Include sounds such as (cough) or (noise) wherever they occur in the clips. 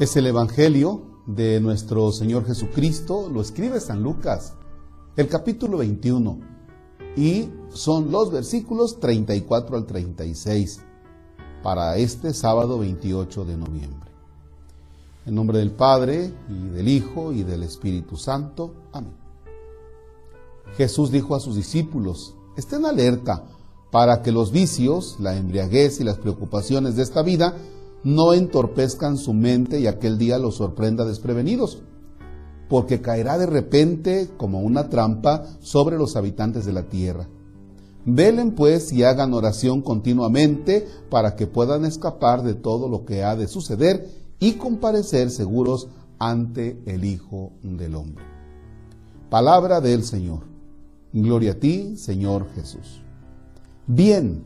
Es el Evangelio de nuestro Señor Jesucristo, lo escribe San Lucas, el capítulo 21, y son los versículos 34 al 36 para este sábado 28 de noviembre. En nombre del Padre, y del Hijo, y del Espíritu Santo. Amén. Jesús dijo a sus discípulos, estén alerta para que los vicios, la embriaguez y las preocupaciones de esta vida no entorpezcan su mente y aquel día los sorprenda desprevenidos, porque caerá de repente como una trampa sobre los habitantes de la tierra. Velen pues y hagan oración continuamente para que puedan escapar de todo lo que ha de suceder y comparecer seguros ante el Hijo del Hombre. Palabra del Señor. Gloria a ti, Señor Jesús. Bien,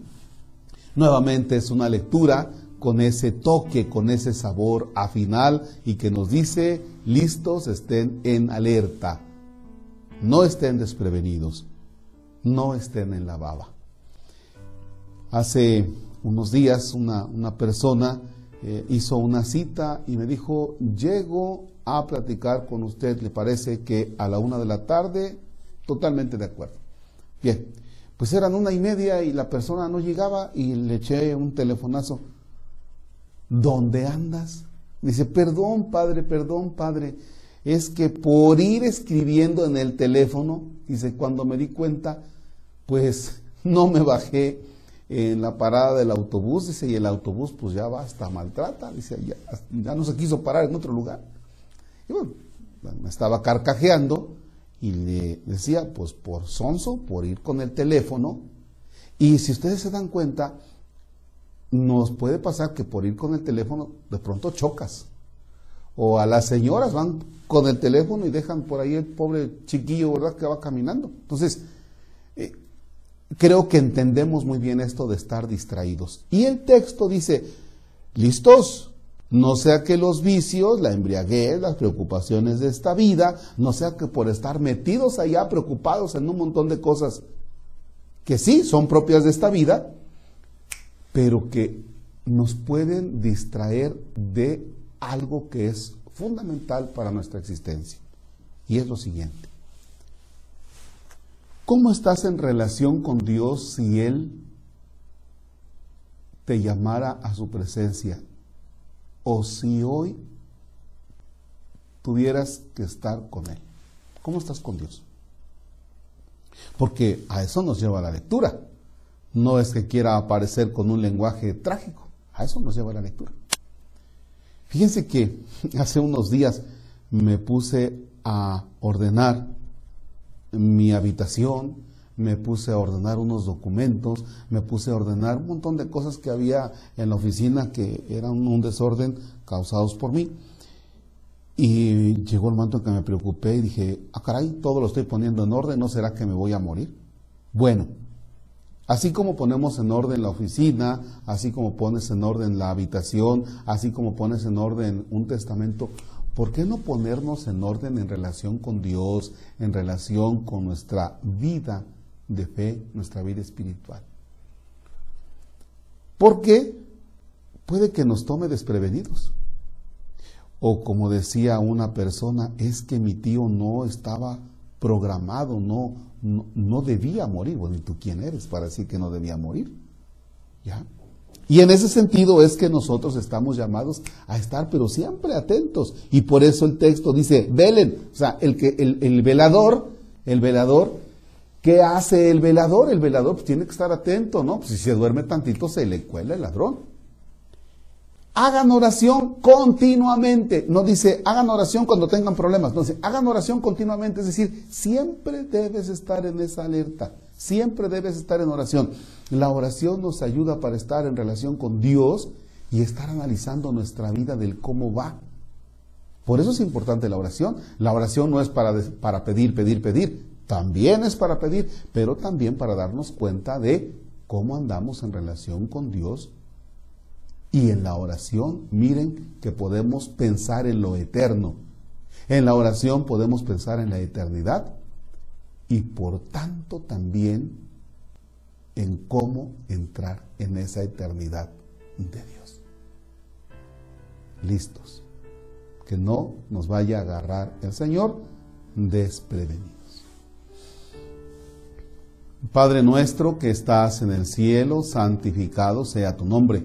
nuevamente es una lectura con ese toque, con ese sabor a final y que nos dice, listos, estén en alerta, no estén desprevenidos, no estén en la baba. Hace unos días una, una persona eh, hizo una cita y me dijo, llego a platicar con usted, ¿le parece que a la una de la tarde? Totalmente de acuerdo. Bien, pues eran una y media y la persona no llegaba y le eché un telefonazo. ¿Dónde andas? Dice, perdón, padre, perdón, padre. Es que por ir escribiendo en el teléfono, dice, cuando me di cuenta, pues no me bajé en la parada del autobús, dice, y el autobús pues ya va hasta maltrata, dice, ya, ya no se quiso parar en otro lugar. Y bueno, me estaba carcajeando y le decía, pues por sonso, por ir con el teléfono. Y si ustedes se dan cuenta, nos puede pasar que por ir con el teléfono de pronto chocas. O a las señoras van con el teléfono y dejan por ahí el pobre chiquillo, ¿verdad?, que va caminando. Entonces, eh, creo que entendemos muy bien esto de estar distraídos. Y el texto dice, listos, no sea que los vicios, la embriaguez, las preocupaciones de esta vida, no sea que por estar metidos allá, preocupados en un montón de cosas que sí son propias de esta vida, pero que nos pueden distraer de algo que es fundamental para nuestra existencia. Y es lo siguiente. ¿Cómo estás en relación con Dios si Él te llamara a su presencia o si hoy tuvieras que estar con Él. ¿Cómo estás con Dios? Porque a eso nos lleva la lectura. No es que quiera aparecer con un lenguaje trágico, a eso nos lleva la lectura. Fíjense que (laughs) hace unos días me puse a ordenar mi habitación, me puse a ordenar unos documentos, me puse a ordenar un montón de cosas que había en la oficina que eran un desorden causados por mí. Y llegó el momento en que me preocupé y dije, ah caray, todo lo estoy poniendo en orden, ¿no será que me voy a morir? Bueno, así como ponemos en orden la oficina, así como pones en orden la habitación, así como pones en orden un testamento, ¿por qué no ponernos en orden en relación con Dios, en relación con nuestra vida de fe, nuestra vida espiritual. Porque puede que nos tome desprevenidos. O como decía una persona, es que mi tío no estaba programado, no, no, debía morir. Bueno, ¿y tú quién eres para decir que no debía morir? ¿Ya? Y en ese sentido es que nosotros estamos llamados a estar, pero siempre atentos. Y por eso el texto dice, velen. O sea, el, que, el, el velador, el velador ¿Qué hace el velador? El velador pues, tiene que estar atento, ¿no? Pues, si se duerme tantito se le cuela el ladrón. Hagan oración continuamente. No dice, hagan oración cuando tengan problemas. No dice, hagan oración continuamente. Es decir, siempre debes estar en esa alerta. Siempre debes estar en oración. La oración nos ayuda para estar en relación con Dios y estar analizando nuestra vida del cómo va. Por eso es importante la oración. La oración no es para, para pedir, pedir, pedir. También es para pedir, pero también para darnos cuenta de cómo andamos en relación con Dios. Y en la oración, miren que podemos pensar en lo eterno. En la oración podemos pensar en la eternidad y por tanto también en cómo entrar en esa eternidad de Dios. Listos. que no nos vaya a agarrar el Señor desprevenidos. Padre nuestro que estás en el cielo, santificado sea tu nombre.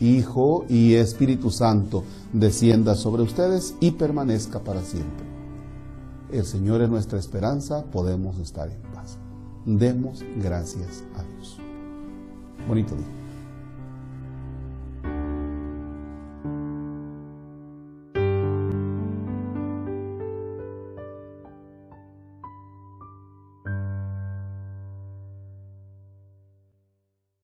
Hijo y Espíritu Santo, descienda sobre ustedes y permanezca para siempre. El Señor es nuestra esperanza, podemos estar en paz. Demos gracias a Dios. Bonito día.